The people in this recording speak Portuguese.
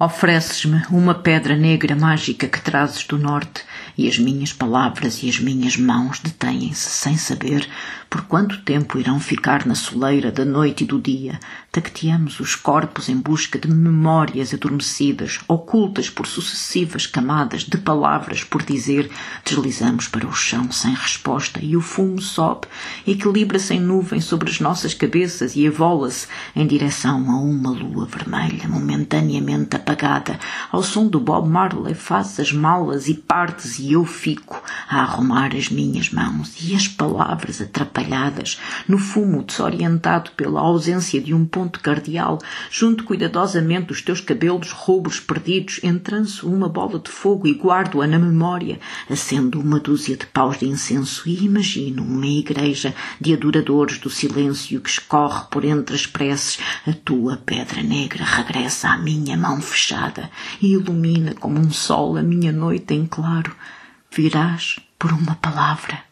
Ofereces-me uma pedra negra mágica que trazes do norte, e as minhas palavras e as minhas mãos detêm-se sem saber por quanto tempo irão ficar na soleira da noite e do dia. Tacteamos os corpos em busca de memórias adormecidas, ocultas por sucessivas camadas de palavras por dizer. Deslizamos para o chão sem resposta e o fumo sobe, equilibra-se em nuvem sobre as nossas cabeças e evola-se em direção a uma lua vermelha momentaneamente apagada. Ao som do Bob Marley faz as malas e partes e eu fico a arrumar as minhas mãos e as palavras atrapalhadas, no fumo desorientado pela ausência de um ponto cardial, junto cuidadosamente os teus cabelos rubros perdidos, entranço uma bola de fogo e guardo-a na memória, acendo uma dúzia de paus de incenso e imagino uma igreja de adoradores do silêncio que escorre por entre as preces. A tua pedra negra regressa à minha mão fechada e ilumina como um sol a minha noite em claro. Virás por uma palavra